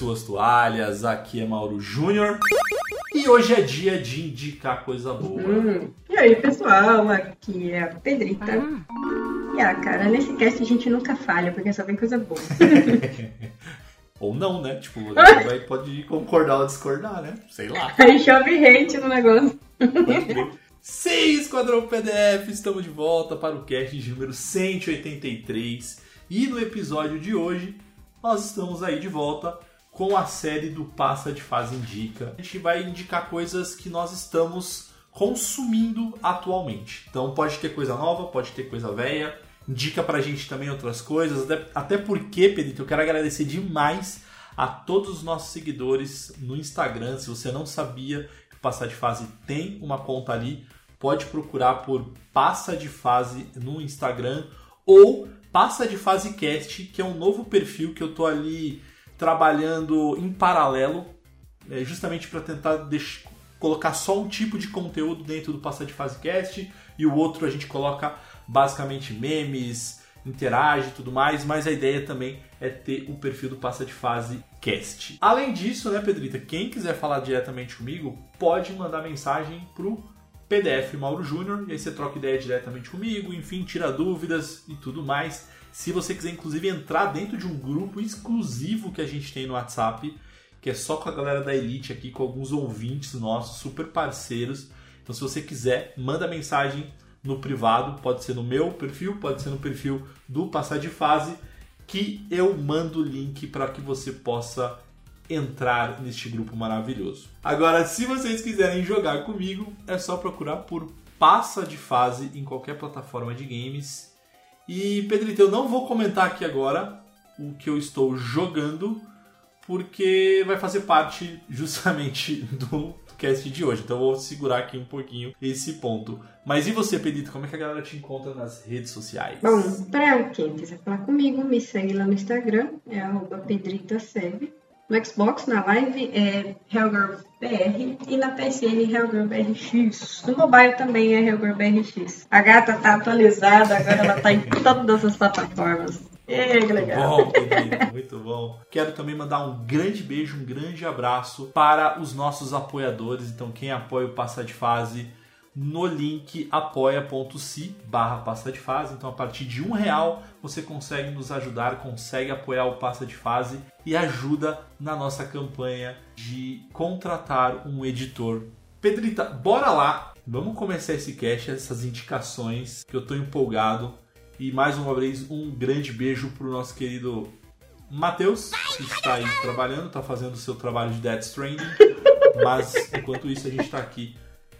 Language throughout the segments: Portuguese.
Suas toalhas, aqui é Mauro Júnior. E hoje é dia de indicar coisa boa. Hum. E aí, pessoal, aqui é a Pedrita. E ah, cara, nesse cast a gente nunca falha, porque só vem coisa boa. Ou não, né? Tipo, vai, pode concordar ou discordar, né? Sei lá. Aí chove hate no negócio. Sim, Esquadrão PDF, estamos de volta para o cast de número 183. E no episódio de hoje, nós estamos aí de volta com a série do Passa de Fase Indica. A gente vai indicar coisas que nós estamos consumindo atualmente. Então pode ter coisa nova, pode ter coisa velha. Indica pra gente também outras coisas. Até- porque, Pedrito, eu quero agradecer demais a todos os nossos seguidores no Instagram. Se você não sabia que o Passa de Fase tem uma conta ali, pode procurar por Passa de Fase no Instagram ou Passa de Fase Cast, que é um novo perfil que eu tô ali trabalhando em paralelo, é, justamente para tentar colocar só um tipo de conteúdo dentro do Passa de Fase Cast e o outro a gente coloca basicamente memes, interage e tudo mais, mas a ideia também é ter o perfil do Passa de Fase Cast. Além disso, né, Pedrita, quem quiser falar diretamente comigo, pode mandar mensagem pro PDF Mauro Júnior, e aí você troca ideia diretamente comigo, enfim, tira dúvidas e tudo mais. Se você quiser, inclusive, entrar dentro de um grupo exclusivo que a gente tem no WhatsApp, que é só com a galera da Elite aqui, com alguns ouvintes nossos, super parceiros. Então, se você quiser, manda mensagem no privado, pode ser no meu perfil, pode ser no perfil do Passar de Fase, que eu mando o link para que você possa entrar neste grupo maravilhoso. Agora, se vocês quiserem jogar comigo, é só procurar por Passa de Fase em qualquer plataforma de games. E Pedrito, eu não vou comentar aqui agora o que eu estou jogando, porque vai fazer parte justamente do cast de hoje. Então eu vou segurar aqui um pouquinho esse ponto. Mas e você, Pedrito, como é que a galera te encontra nas redes sociais? Bom, pra quem quiser falar comigo, me segue lá no Instagram, é arroba pedritaseb. No Xbox, na live, é HellgirlBR e na PSN HellgirlBRX. No mobile também é HellgirlBRX. A gata tá atualizada, agora ela tá em todas as plataformas. Ê, que legal. Bom, Pedrito, muito bom. Quero também mandar um grande beijo, um grande abraço para os nossos apoiadores. Então, quem apoia o Passa de Fase no link apoia.se barra Passa de Fase. Então, a partir de um real, você consegue nos ajudar, consegue apoiar o Passa de Fase e ajuda na nossa campanha de contratar um editor. Pedrita, bora lá! Vamos começar esse cast, essas indicações, que eu tô empolgado. E mais uma vez, um grande beijo pro nosso querido Matheus, que está aí trabalhando, está fazendo o seu trabalho de Death Stranding. Mas enquanto isso, a gente está aqui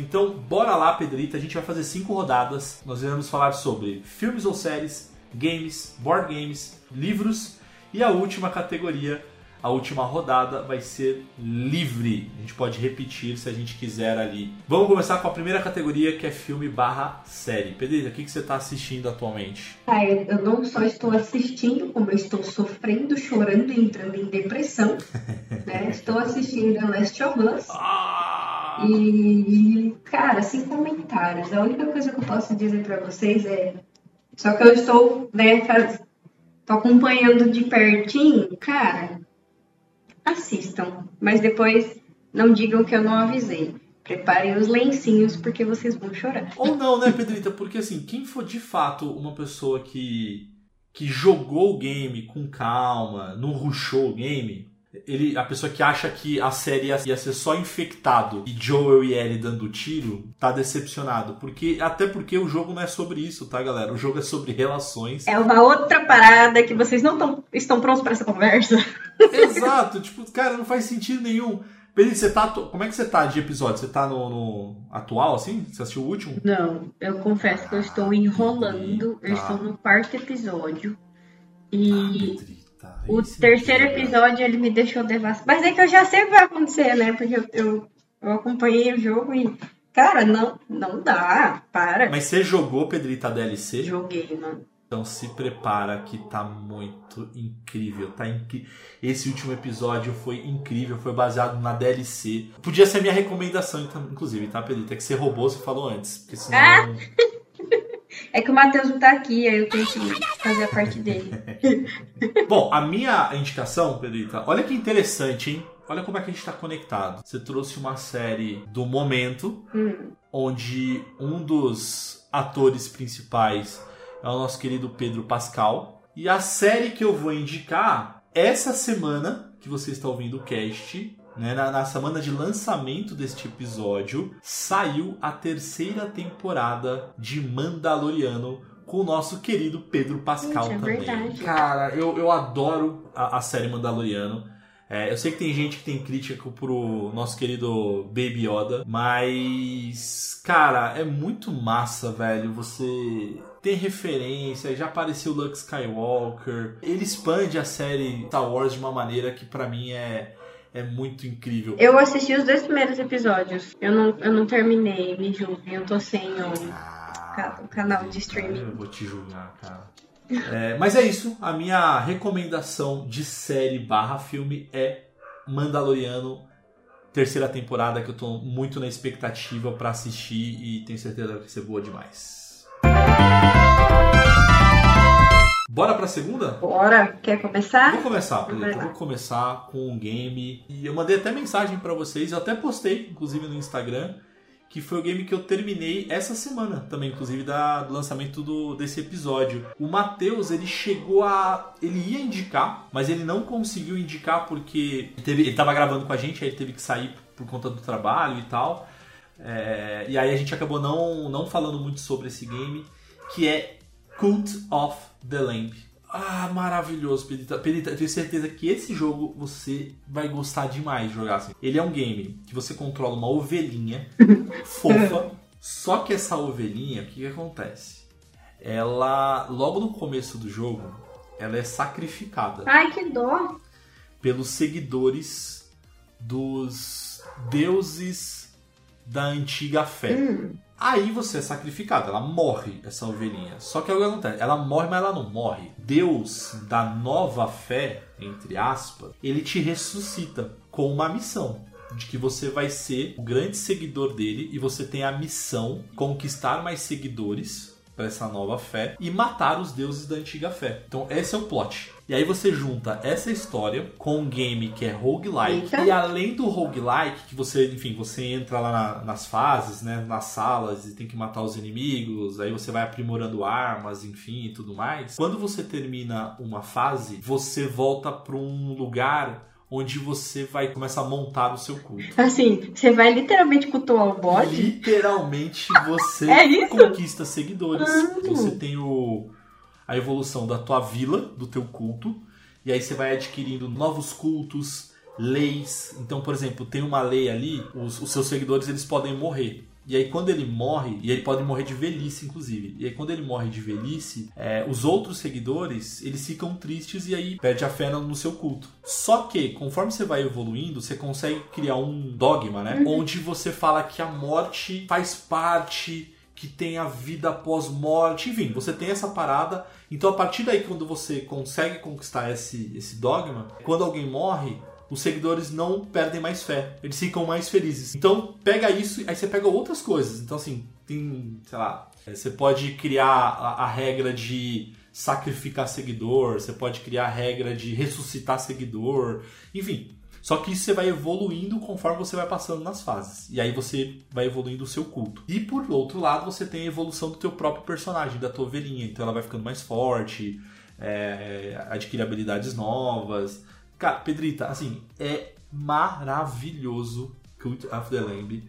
Então, bora lá, Pedrita. A gente vai fazer cinco rodadas. Nós iremos falar sobre filmes ou séries, games, board games, livros e a última categoria, a última rodada vai ser livre. A gente pode repetir se a gente quiser ali. Vamos começar com a primeira categoria que é filme barra série. Pedrita, o que, que você está assistindo atualmente? Ah, eu eu não só estou assistindo, como eu estou sofrendo, chorando e entrando em depressão. né? Estou assistindo The Last of Us. Ah! E, cara, sem comentários. A única coisa que eu posso dizer pra vocês é Só que eu estou, né, faz- tô acompanhando de pertinho. Cara, assistam. Mas depois não digam que eu não avisei. Preparem os lencinhos porque vocês vão chorar. Ou não, né, Pedrita? Porque assim, quem for de fato uma pessoa que, que jogou o game com calma, não rushou o game, ele, a pessoa que acha que a série ia, ia ser só infectado e Joel e Ellie dando tiro, tá decepcionado. Porque, até porque o jogo não é sobre isso, tá, galera? O jogo é sobre relações. É uma outra parada que vocês não tão, estão prontos para essa conversa. Exato, tipo, cara, não faz sentido nenhum. Pedrita, você tá. Como é que você tá de episódio? Você tá no, no atual, assim? Você assistiu o último? Não, eu confesso que eu estou enrolando. Eu Tá. estou no quarto episódio. Ah, E Pedrita, o terceiro jogo é- episódio ele me deixou devastado. Mas é que eu já sei o que vai acontecer, né? Porque eu, eu, eu acompanhei o jogo e. Cara, não, não dá. Para. Mas você jogou, Pedrita, a DLC? Joguei, mano. Então se prepara que tá muito incrível, tá incri... Esse último episódio foi incrível, foi baseado na DLC. Podia ser a minha recomendação, então, inclusive, tá, Pedrita? Que você roubou, você falou antes. Porque senão. Ah! É que o Matheus não tá aqui, aí eu tenho que fazer a parte dele. Bom, a minha indicação, Pedrita, olha que interessante, hein? Olha como é que a gente tá conectado. Você trouxe uma série do momento, Hum, onde um dos atores principais é o nosso querido Pedro Pascal. E a série que eu vou indicar, essa semana que você está ouvindo o cast, né, na, na semana de lançamento deste episódio, saiu a terceira temporada de Mandaloriano com o nosso querido Pedro Pascal Gente, é também. verdade. Cara, eu, eu adoro a, a série Mandaloriano. É, eu sei que tem gente que tem crítica pro nosso querido Baby Yoda, mas, cara, é muito massa, velho. Você tem referência, já apareceu Luke Skywalker. Ele expande a série Star Wars de uma maneira que pra mim é, é muito incrível. Eu assisti os dois primeiros episódios. Eu não, eu não terminei, me julguem. Eu tô sem o, Ah, o canal de streaming. Eu vou te julgar, cara. É, mas é isso. A minha recomendação de série barra filme é Mandaloriano, terceira temporada, que eu tô muito na expectativa pra assistir e tenho certeza que vai ser boa demais. Bora pra segunda? Bora, quer começar? Vou começar, Pedro. Vou começar com um game. E eu mandei até mensagem pra vocês, eu até postei, inclusive no Instagram, que foi o game que eu terminei essa semana também, inclusive da, do lançamento do, desse episódio. O Matheus, ele chegou a. Ele ia indicar, mas ele não conseguiu indicar porque ele, teve, ele tava gravando com a gente, aí ele teve que sair por conta do trabalho e tal. É, e aí a gente acabou não, não falando muito sobre esse game, que é Cult of the Lamb. Ah, maravilhoso, Pedita. Pedita, eu tenho certeza que esse jogo você vai gostar demais de jogar assim. Ele é um game que você controla uma ovelhinha fofa, só que essa ovelhinha, o que, que acontece? Ela, logo no começo do jogo, ela é sacrificada Ai, que dó. pelos seguidores dos deuses da antiga fé. Hum, Aí você é sacrificado, ela morre, essa ovelhinha. Só que é o que acontece? Ela morre, mas ela não morre. Deus da nova fé, entre aspas, ele te ressuscita com uma missão. De que você vai ser o grande seguidor dele e você tem a missão conquistar mais seguidores para essa nova fé e matar os deuses da antiga fé. Então esse é o plot. E aí você junta essa história com um game que é roguelike. Eita. E além do roguelike, que você, enfim, você entra lá na- nas fases, né, nas salas e tem que matar os inimigos, aí você vai aprimorando armas, enfim, e tudo mais. Quando você termina uma fase, você volta para um lugar onde você vai começar a montar o seu culto. assim, você vai literalmente cultuar o bode? Literalmente você É conquista seguidores. Ah. Você tem o, a evolução da tua vila, do teu culto. E aí você vai adquirindo novos cultos, leis. Então, por exemplo, tem uma lei ali, os, os seus seguidores eles podem morrer. E aí quando ele morre, e ele pode morrer de velhice, inclusive. E aí quando ele morre de velhice, é, os outros seguidores, eles ficam tristes e aí perde a fé no, no seu culto. Só que, conforme você vai evoluindo, você consegue criar um dogma, né? Onde você fala que a morte faz parte, que tem a vida após morte. Enfim, você tem essa parada. Então a partir daí, quando você consegue conquistar esse, esse dogma, quando alguém morre, os seguidores não perdem mais fé, eles ficam mais felizes. Então, pega isso, aí você pega outras coisas. Então, assim, tem, sei lá, é, você pode criar a, a regra de sacrificar seguidor, você pode criar a regra de ressuscitar seguidor, enfim. Só que isso você vai evoluindo conforme você vai passando nas fases. E aí você vai evoluindo o seu culto. E por outro lado, você tem a evolução do teu próprio personagem, da tua ovelhinha. Então ela vai ficando mais forte, é, adquire habilidades novas. Cara, Pedrita, assim, é maravilhoso Cult of the Lamb.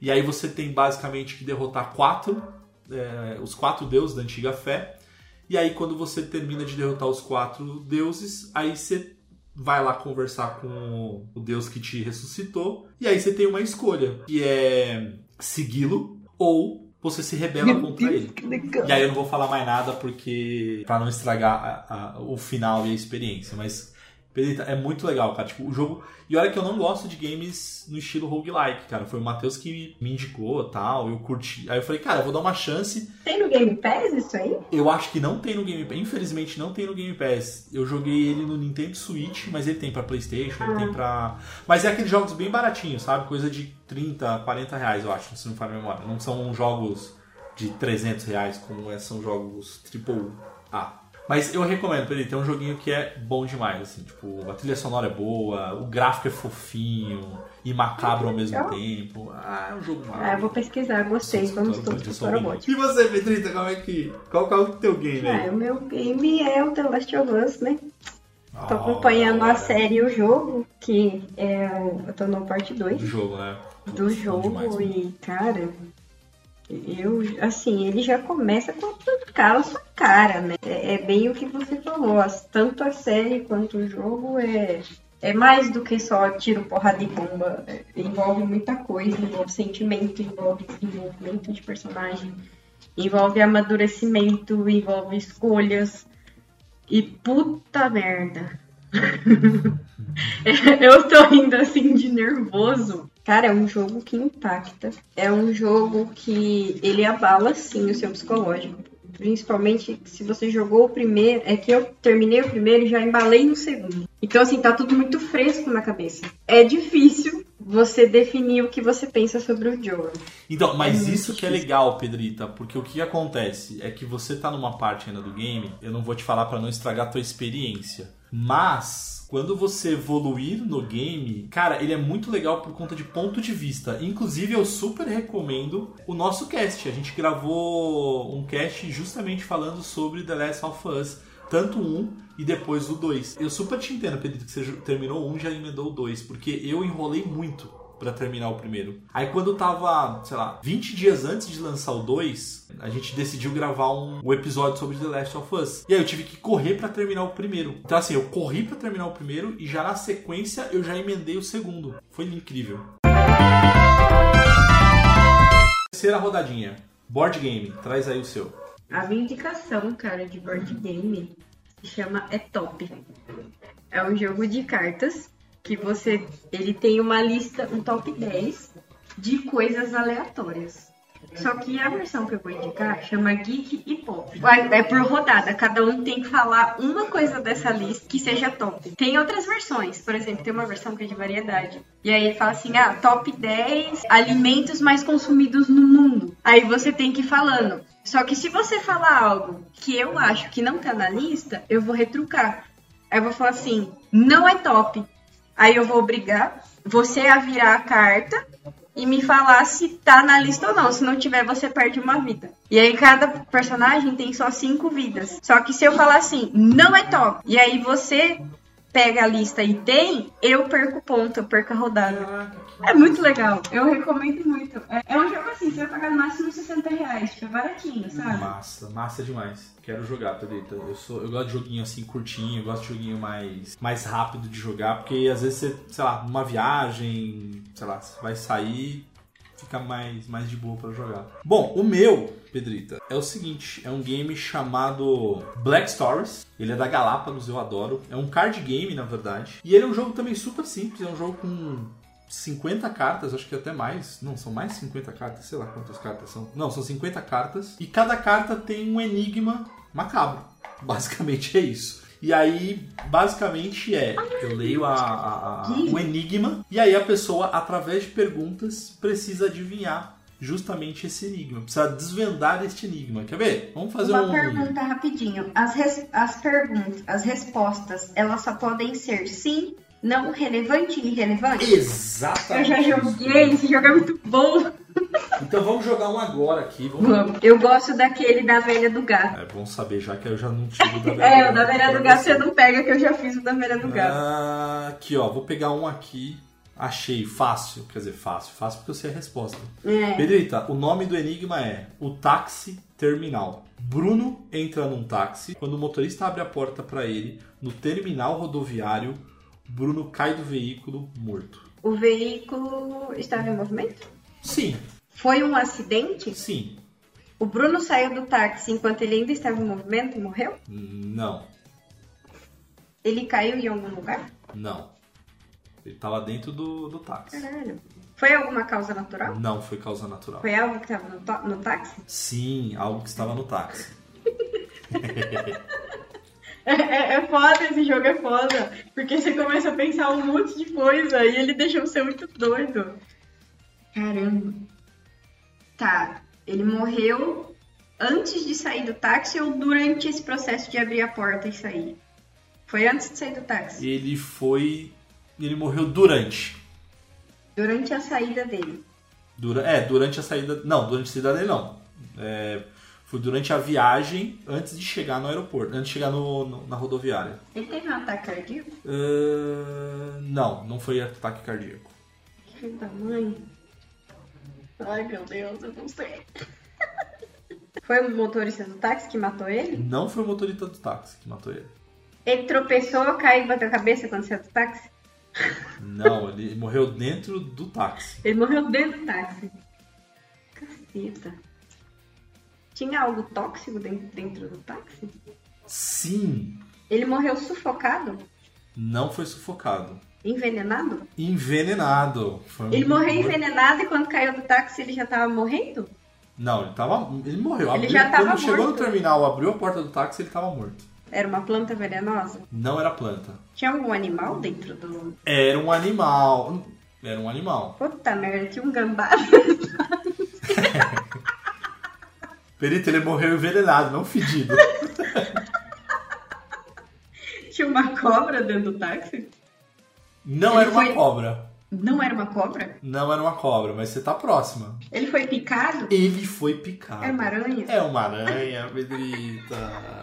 E aí você tem basicamente que derrotar quatro, é, os quatro deuses da antiga fé. E aí quando você termina de derrotar os quatro deuses, aí você vai lá conversar com o deus que te ressuscitou. E aí você tem uma escolha, que é segui-lo ou você se rebela contra ele. E aí eu não vou falar mais nada porque para não estragar a- a- o final e a experiência, mas Pedrita, é muito legal, cara. Tipo, o jogo. E olha que eu não gosto de games no estilo roguelike, cara. Foi o Matheus que me indicou tal. Eu curti. Aí eu falei, cara, eu vou dar uma chance. Tem no Game Pass isso aí? Eu acho que não tem no Game Pass. Infelizmente não tem no Game Pass. Eu joguei ele no Nintendo Switch, mas ele tem pra Playstation, ele tem pra. Mas é aqueles jogos bem baratinhos, sabe? Coisa de 30, 40 reais, eu acho, se não falha a memória. Não são jogos de 300 reais, como é- são jogos AAA. Mas eu recomendo, Pedro, tem um joguinho que é bom demais, assim, tipo, a trilha sonora é boa, o gráfico é fofinho e macabro ao mesmo tempo. Ah, é um jogo Ah, eu maravilhoso. vou pesquisar, gostei. Vamos todos para o bot. E você, Pedrita, como é que. Qual, qual é o teu game Ah, aí? o meu game é o The Last of Us, né? Tô Ah, acompanhando da a série e o jogo, que é o. Eu tô no parte 2 Do jogo, né? do jogo demais, né? e, cara, eu, assim, ele já começa com a sua cara, né? É, é bem o que você falou, as- tanto a série quanto o jogo é, é mais do que só tiro, porrada e bomba. É, envolve muita coisa, envolve sentimento, envolve desenvolvimento de personagem, envolve amadurecimento, envolve escolhas. E puta merda. Eu tô indo assim de nervoso. Cara, é um jogo que impacta. É um jogo que ele abala sim o seu psicológico. Principalmente se você jogou o primeiro. É que eu terminei o primeiro e já embalei no segundo. Então, assim, tá tudo muito fresco na cabeça. É difícil você definir o que você pensa sobre o jogo. Então, mas É isso que é difícil. legal, Pedrita, porque o que acontece é que você tá numa parte ainda do game, eu não vou te falar pra não estragar a tua experiência, mas quando você evoluir no game, cara, ele é muito legal por conta de ponto de vista. Inclusive, eu super recomendo o nosso cast. A gente gravou um cast justamente falando sobre The Last of Us, tanto um e depois o 2. Eu super te entendo, Pedrito, que você terminou um e já emendou o 2, porque eu enrolei muito pra terminar o primeiro. Aí quando tava, sei lá, 20 dias antes de lançar o 2, a gente decidiu gravar um, um episódio sobre The Last of Us. E aí eu tive que correr pra terminar o primeiro. Então assim, eu corri pra terminar o primeiro e já na sequência eu já emendei o segundo. Foi incrível. Terceira rodadinha. Board game, traz aí o seu. A minha indicação, cara, de board game se chama É Top. É um jogo de cartas que você. Ele tem uma lista, um top 10 de coisas aleatórias. Só que a versão que eu vou indicar chama Geek e Pop. É por rodada, cada um tem que falar uma coisa dessa lista que seja top. Tem outras versões, por exemplo, tem uma versão que é de variedade. E aí ele fala assim: ah, top 10 alimentos mais consumidos no mundo. Aí você tem que ir falando. Só que se você falar algo que eu acho que não tá na lista, eu vou retrucar. Aí eu vou falar assim: não é top. Aí eu vou obrigar você a virar a carta e me falar se tá na lista ou não. Se não tiver, você perde uma vida. E aí cada personagem tem só cinco vidas. Só que se eu falar assim, não é top, e aí você pega a lista e tem, eu perco ponto, eu perco a rodada. É muito legal. Eu recomendo muito. É, é um jogo assim, você vai pagar no máximo 60 reais. Tipo, é baratinho, sabe? Massa, massa demais. Quero jogar, Pedrita. Eu, sou, eu gosto de joguinho assim curtinho, eu gosto de joguinho mais, mais rápido de jogar, porque às vezes você, sei lá, numa viagem, sei lá, você vai sair, fica mais, mais de boa pra jogar. Bom, o meu, Pedrita, é o seguinte: é um game chamado Black Stories. Ele é da Galápagos, eu adoro. É um card game, na verdade. E ele é um jogo também super simples, é um jogo com 50 cartas, acho que até mais. Não, são mais 50 cartas, sei lá quantas cartas são. Não, são 50 cartas. E cada carta tem um enigma macabro. Basicamente é isso. E aí, basicamente é, eu leio a, a- a- o enigma e aí a pessoa, através de perguntas, precisa adivinhar justamente esse enigma. Precisa desvendar este enigma. Quer ver? Vamos fazer Uma um. pergunta rapidinho. As, res- as perguntas, as respostas, elas só podem ser sim, não, relevante e irrelevante? Eu Exatamente. já isso. joguei, esse jogo é muito bom. Então vamos jogar um agora aqui. Vamos... Vamos. Eu gosto daquele da velha do gato. É bom saber, já que eu já não tive o da velha É, o da velha do gato você não pega, que eu já fiz o da velha do gato. Ah, aqui, ó. Vou pegar um aqui. Achei fácil. Quer dizer, fácil. Fácil porque eu sei a resposta. É. Pedrita, o nome do enigma é o táxi terminal. Bruno entra num táxi. Quando o motorista abre a porta para ele, no terminal rodoviário, Bruno cai do veículo morto. O veículo estava em movimento? Sim, Foi um acidente? sim. O Bruno saiu do táxi enquanto ele ainda estava em movimento e morreu? Não, Ele caiu em algum lugar? não. Ele tava dentro do, do táxi. Caralho. Foi alguma causa natural? Não foi causa natural. Foi algo que estava no, no táxi? Sim, algo que estava no táxi. É, é, é foda, esse jogo é foda. Porque você começa a pensar um monte de coisa e ele deixa você muito doido. Caramba. Tá, ele morreu antes de sair do táxi ou durante esse processo de abrir a porta e sair? Foi antes de sair do táxi. Ele foi. Ele morreu durante. Durante a saída dele. Dura, é, durante a saída. Não, durante a saída dele não. É, foi durante a viagem antes de chegar no aeroporto, antes de chegar no, no- na rodoviária. Ele teve um ataque cardíaco? Ah, não, não foi ataque cardíaco. Da mãe. Ai, meu Deus, eu não sei. Foi o motorista do táxi que matou ele? Não foi o motorista do táxi que matou ele. Ele tropeçou, caiu e bateu a cabeça quando saiu do táxi? Não, ele morreu dentro do táxi. Ele morreu dentro do táxi. Caceta. Tinha algo tóxico dentro, dentro do táxi? Sim, Ele morreu sufocado? não foi sufocado. Envenenado? Envenenado. Foi um- Ele morreu envenenado e quando caiu do táxi ele já tava morrendo? Não, ele tava. Ele morreu. Ele Abriu- já tava Quando chegou no morto. terminal, abriu a porta do táxi, ele tava morto. Era uma planta venenosa? Não era planta. Tinha algum animal dentro do. Era um animal. Era um animal. Puta merda, tinha um gambá. Perito, ele morreu envenenado, não fedido. tinha uma cobra dentro do táxi? Não Ele era uma foi- cobra. Não era uma cobra? Não era uma cobra, mas você tá próxima. Ele foi picado? Ele foi picado. Era uma aranha? É uma aranha, Pedrita.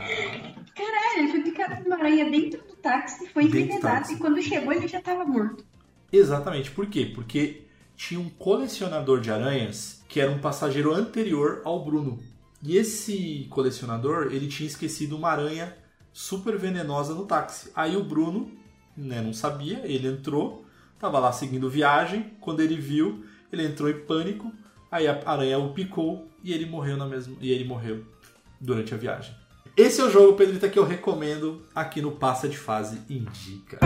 Caralho, ele foi picado por uma aranha dentro do táxi, foi envenenado e quando chegou ele já tava morto. Exatamente. Por quê? Porque tinha um colecionador de aranhas que era um passageiro anterior ao Bruno. E esse colecionador, ele tinha esquecido uma aranha super venenosa no táxi. Aí o Bruno, né, não sabia, ele entrou, tava lá seguindo viagem, quando ele viu, ele entrou em pânico, aí a aranha o picou e ele morreu na mesma, e ele morreu durante a viagem. Esse é o jogo, Pedrita, que eu recomendo aqui no Passa de Fase Indica.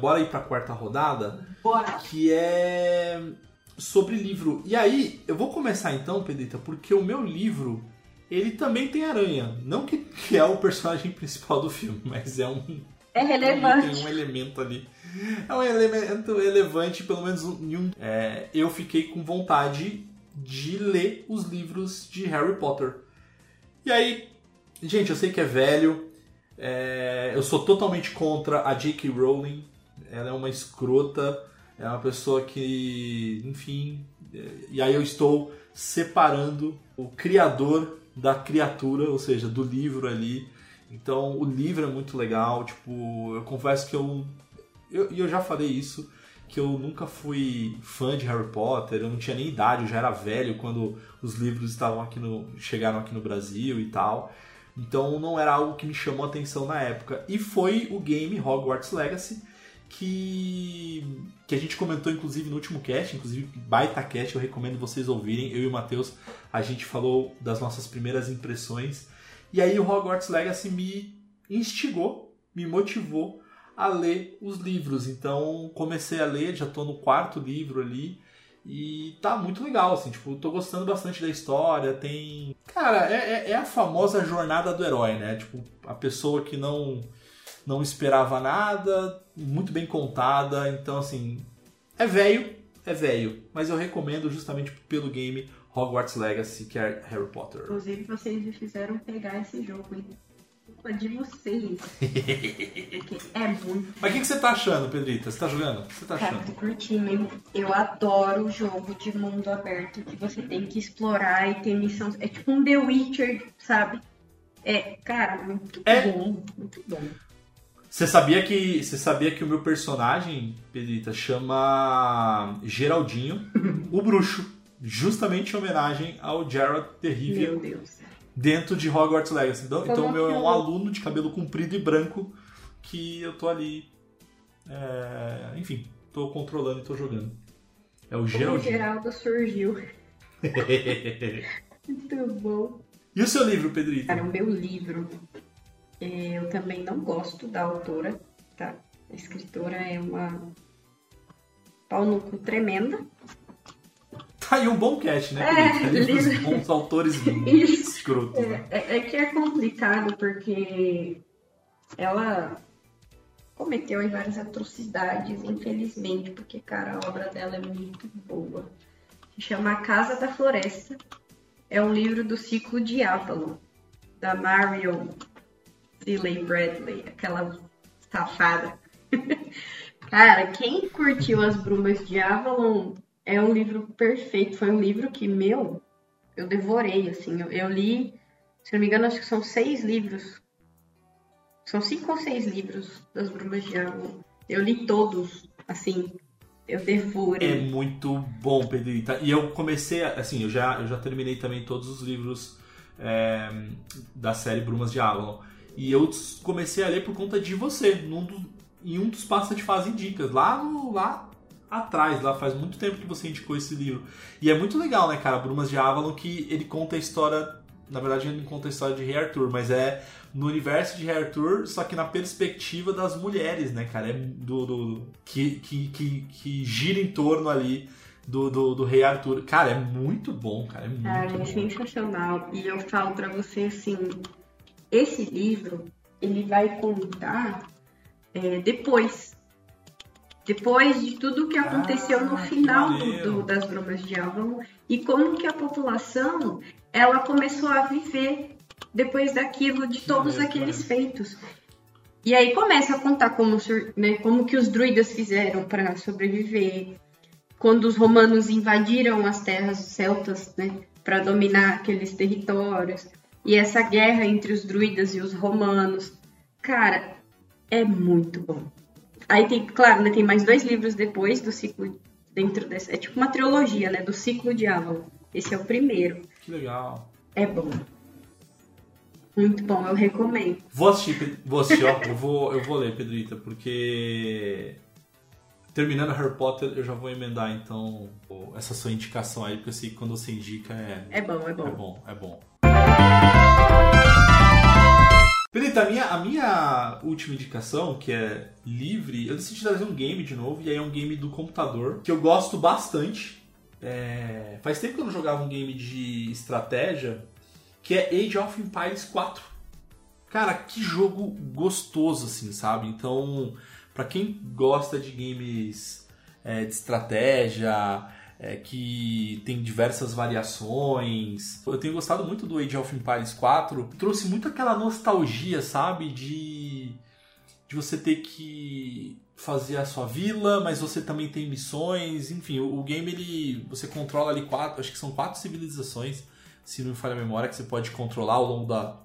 Bora ir pra quarta rodada, Bora. que é sobre livro. E aí, eu vou começar então, Pedrita, porque o meu livro, ele também tem aranha. Não que, que é o personagem principal do filme, mas é um, É relevante. tem um elemento ali. É um elemento relevante, pelo menos em um. É, eu fiquei com vontade de ler os livros de Harry Potter. E aí, gente, eu sei que é velho. é, eu sou totalmente contra a J.K. Rowling. Ela é uma escrota. É uma pessoa que, enfim. é, e aí eu estou separando o criador da criatura, ou seja, do livro ali. Então o livro é muito legal, tipo, eu confesso que eu. eu- E eu, já falei isso, que eu nunca fui fã de Harry Potter, eu não tinha nem idade, eu já era velho quando os livros estavam aqui no. chegaram aqui no Brasil e tal. Então não era algo que me chamou atenção na época. E foi o game Hogwarts Legacy, que, que a gente comentou inclusive no último cast, inclusive baita cast, eu recomendo vocês ouvirem. Eu e o Matheus, a gente falou das nossas primeiras impressões. E aí o Hogwarts Legacy me instigou, me motivou a ler os livros. Então comecei a ler, já tô no quarto livro ali. E tá muito legal, assim, tipo, tô gostando bastante da história, tem... Cara, é, é- é a famosa jornada do herói, né? Tipo, a pessoa que não, não esperava nada, muito bem contada, então, assim, é velho, é velho, mas eu recomendo justamente pelo game Hogwarts Legacy, que é Harry Potter. Inclusive, vocês me fizeram pegar esse jogo, hein? Culpa de vocês. É muito. Mas o que, que você tá achando, Pedrita? Você tá jogando? O você tá Cara, achando? tô curtindo, hein? Eu adoro jogo de mundo aberto que você tem que explorar e ter missão. É tipo um The Witcher, sabe? É, cara, muito É. bom. Muito bom. Você sabia que você sabia que o meu personagem, Pedrita, chama Geraldinho, o bruxo, justamente em homenagem ao Gerald Rivia Meu Deus. dentro de Hogwarts Legacy. Então, Como então o meu é um aluno de cabelo comprido e branco que eu tô ali, é, enfim, tô controlando e tô jogando. É o O Geraldinho. Geraldo surgiu. Muito bom. e o seu livro, Pedrita? Cara, o meu livro, eu também não gosto da autora, tá? A escritora é uma pau no cu tremenda. Tá aí um bom cast, né, É? Livros livro. bons autores escrotos, né? É, é que é complicado porque ela cometeu várias atrocidades, infelizmente, porque, cara, a obra dela é muito boa. Se chama A Casa da Floresta. É um livro do ciclo de Avalon, da Marion Zilley Bradley, aquela safada. Cara, quem curtiu As Brumas de Avalon é um livro perfeito. Foi um livro que, meu, eu devorei, assim. Eu, eu li, se não me engano, acho que são seis livros. São cinco ou seis livros das Brumas de Avalon. Eu li todos, assim. Eu É devorei. muito bom, Pedrita. E eu comecei, assim, eu já, eu já terminei também todos os livros é, da série Brumas de Avalon. E eu comecei a ler por conta de você, do- em um dos Passa de Fase Dicas, lá, no, lá atrás, lá faz muito tempo que você indicou esse livro. E é muito legal, né, cara, Brumas de Avalon, que ele conta a história, na verdade ele não conta a história de Rei Arthur, mas é no universo de Rei Arthur, só que na perspectiva das mulheres, né, cara, é do, do- que, que, que, que gira em torno ali do, do, do Rei Arthur. Cara, é muito bom, cara, é muito Cara, é sensacional. E eu falo pra você assim, esse livro, ele vai contar é, depois. Depois de tudo que aconteceu no Ah, que final do, das Brumas de Avalon e como que a população ela começou a viver depois daquilo, de todos aqueles feitos. E aí começa a contar como, né, como que os druidas fizeram para sobreviver, quando os romanos invadiram as terras celtas, né, para dominar aqueles territórios, e essa guerra entre os druidas e os romanos. Cara, é muito bom. Aí tem, claro, né, tem mais dois livros depois do ciclo dentro dessa, é tipo uma trilogia, né, do ciclo de Avalon. Esse é o primeiro. Que legal. É bom. Muito bom, eu recomendo. Vou assistir, vou assistir, ó, eu vou, eu vou ler, Pedrita, porque terminando Harry Potter eu já vou emendar então essa sua indicação aí, porque eu sei que quando você indica é, É bom, é bom. é bom, é bom. Pedrita, a minha, a minha última indicação, que é livre, eu decidi trazer um game de novo, e aí é um game do computador, que eu gosto bastante. É, Faz tempo que eu não jogava um game de estratégia, que é Age of Empires 4. Cara, que jogo gostoso, assim, sabe? Então, pra quem gosta de games é, de estratégia, é, que tem diversas variações, eu tenho gostado muito do Age of Empires 4. Trouxe muito aquela nostalgia, sabe? De, de você ter que fazer a sua vila, mas você também tem missões. Enfim, o, o game ele você controla ali quatro, acho que são quatro civilizações, se não me falha a memória, que você pode controlar ao longo da,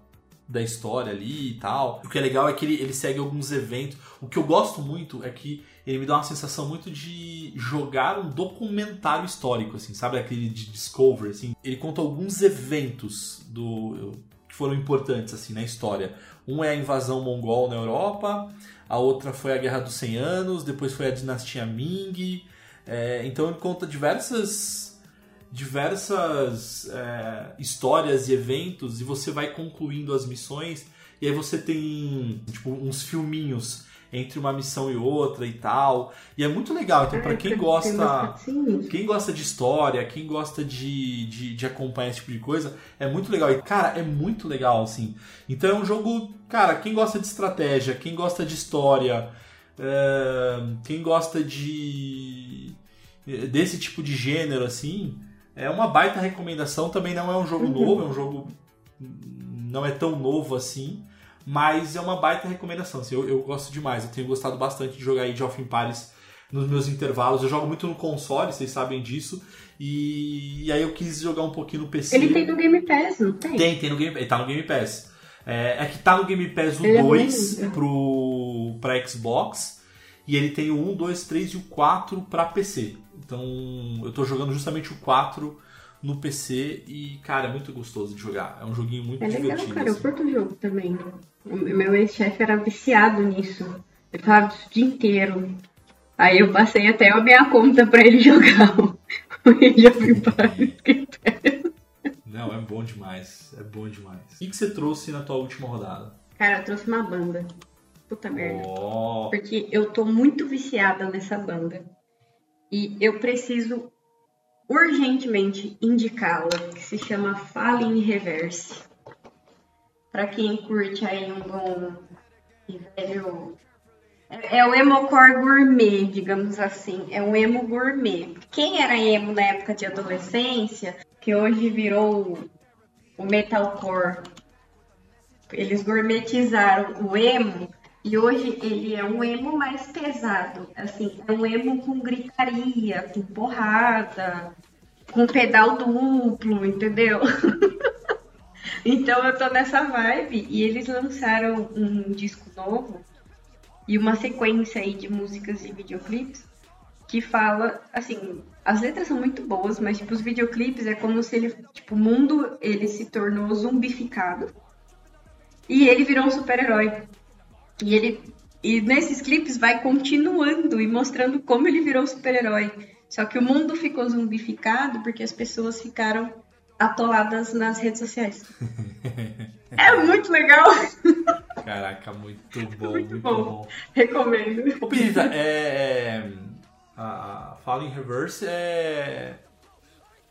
da história ali e tal. O que é legal é que ele, ele segue alguns eventos. O que eu gosto muito é que ele me dá uma sensação muito de jogar um documentário histórico, assim, sabe? Aquele de Discovery, assim. Ele conta alguns eventos do que foram importantes, assim, na história. Um é a invasão mongol na Europa, a outra foi a Guerra dos 100 Anos, depois foi a dinastia Ming. É, então ele conta diversas diversas é, histórias e eventos e você vai concluindo as missões e aí você tem tipo uns filminhos entre uma missão e outra e tal e é muito legal então para quem gosta quem gosta de história, quem gosta de, de, de acompanhar esse tipo de coisa, é muito legal. E, cara, é muito legal, assim. Então é um jogo, cara, quem gosta de estratégia, quem gosta de história, é, quem gosta de. desse tipo de gênero assim, é uma baita recomendação. Também não é um jogo novo, é um jogo não é tão novo assim, mas é uma baita recomendação. Assim, eu, eu gosto demais, eu tenho gostado bastante de jogar Age of Empires nos meus intervalos. Eu jogo muito no console, vocês sabem disso. E, e aí eu quis jogar um pouquinho no PC. Ele tem no Game Pass, não tem? Tem, tem no Game Ele tá no Game Pass. É, é que tá no Game Pass o Ele é 2 bom, né? pro, pra Xbox. E ele tem o 1, 2, 3 e o 4 pra PC. Então eu tô jogando justamente o 4 no PC e, cara, é muito gostoso de jogar. É um joguinho muito É legal, divertido. cara. Eu assim. curto o jogo também. O meu ex-chefe era viciado nisso. Ele falava disso o dia inteiro. Aí eu passei até a minha conta pra ele jogar Age of Empires. Não, é bom demais. É bom demais. O que, você trouxe na tua última rodada? Cara, eu trouxe uma banda. Puta merda. Ó, Porque eu tô muito viciada nessa banda. E eu preciso urgentemente indicá-la, que se chama Fallen in Reverse. Pra quem curte aí um bom e velho. É, é o emocore gourmet, digamos assim. É um emo gourmet. Quem era emo na época de adolescência, que hoje virou o metalcore, eles gourmetizaram o emo e hoje ele é um emo mais pesado. Assim, é um emo com gritaria, com porrada, com pedal duplo, entendeu? então eu tô nessa vibe e eles lançaram um disco novo e uma sequência aí de músicas e videoclipes que fala, assim, as letras são muito boas, mas tipo os videoclipes é como se ele, tipo, o mundo ele se tornou zumbificado e ele virou um super-herói. E ele e nesses clipes vai continuando e mostrando como ele virou super-herói. Só que o mundo ficou zumbificado porque as pessoas ficaram atoladas nas redes sociais. é muito legal. caraca, muito bom, Muito muito, bom. bom. Recomendo. Ô, Pirita, é. A Fallen Reverse é.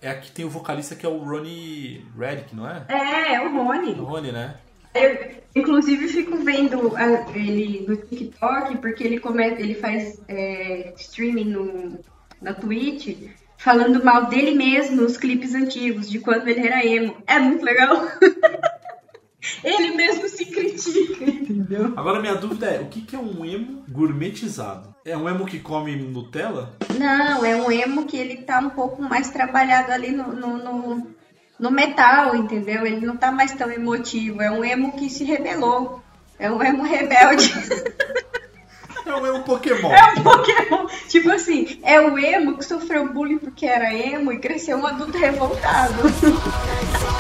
É a que tem o vocalista que é o Ronnie Redick, não é? É, é o Rony. O Rony, né? Eu, inclusive, fico vendo a- ele no TikTok, porque ele, come, ele faz é, streaming no, na Twitch, falando mal dele mesmo nos clipes antigos, de quando ele era emo. É muito legal. ele mesmo se critica, entendeu? Agora minha dúvida é, o que, que é um emo gourmetizado? É um emo que come Nutella? Não, é um emo que ele tá um pouco mais trabalhado ali no, no, no, no metal, entendeu? Ele não tá mais tão emotivo. É um emo que se rebelou. É um emo rebelde. É um emo Pokémon. É um Pokémon. Tipo assim, é o emo que sofreu bullying porque era emo e cresceu um adulto revoltado.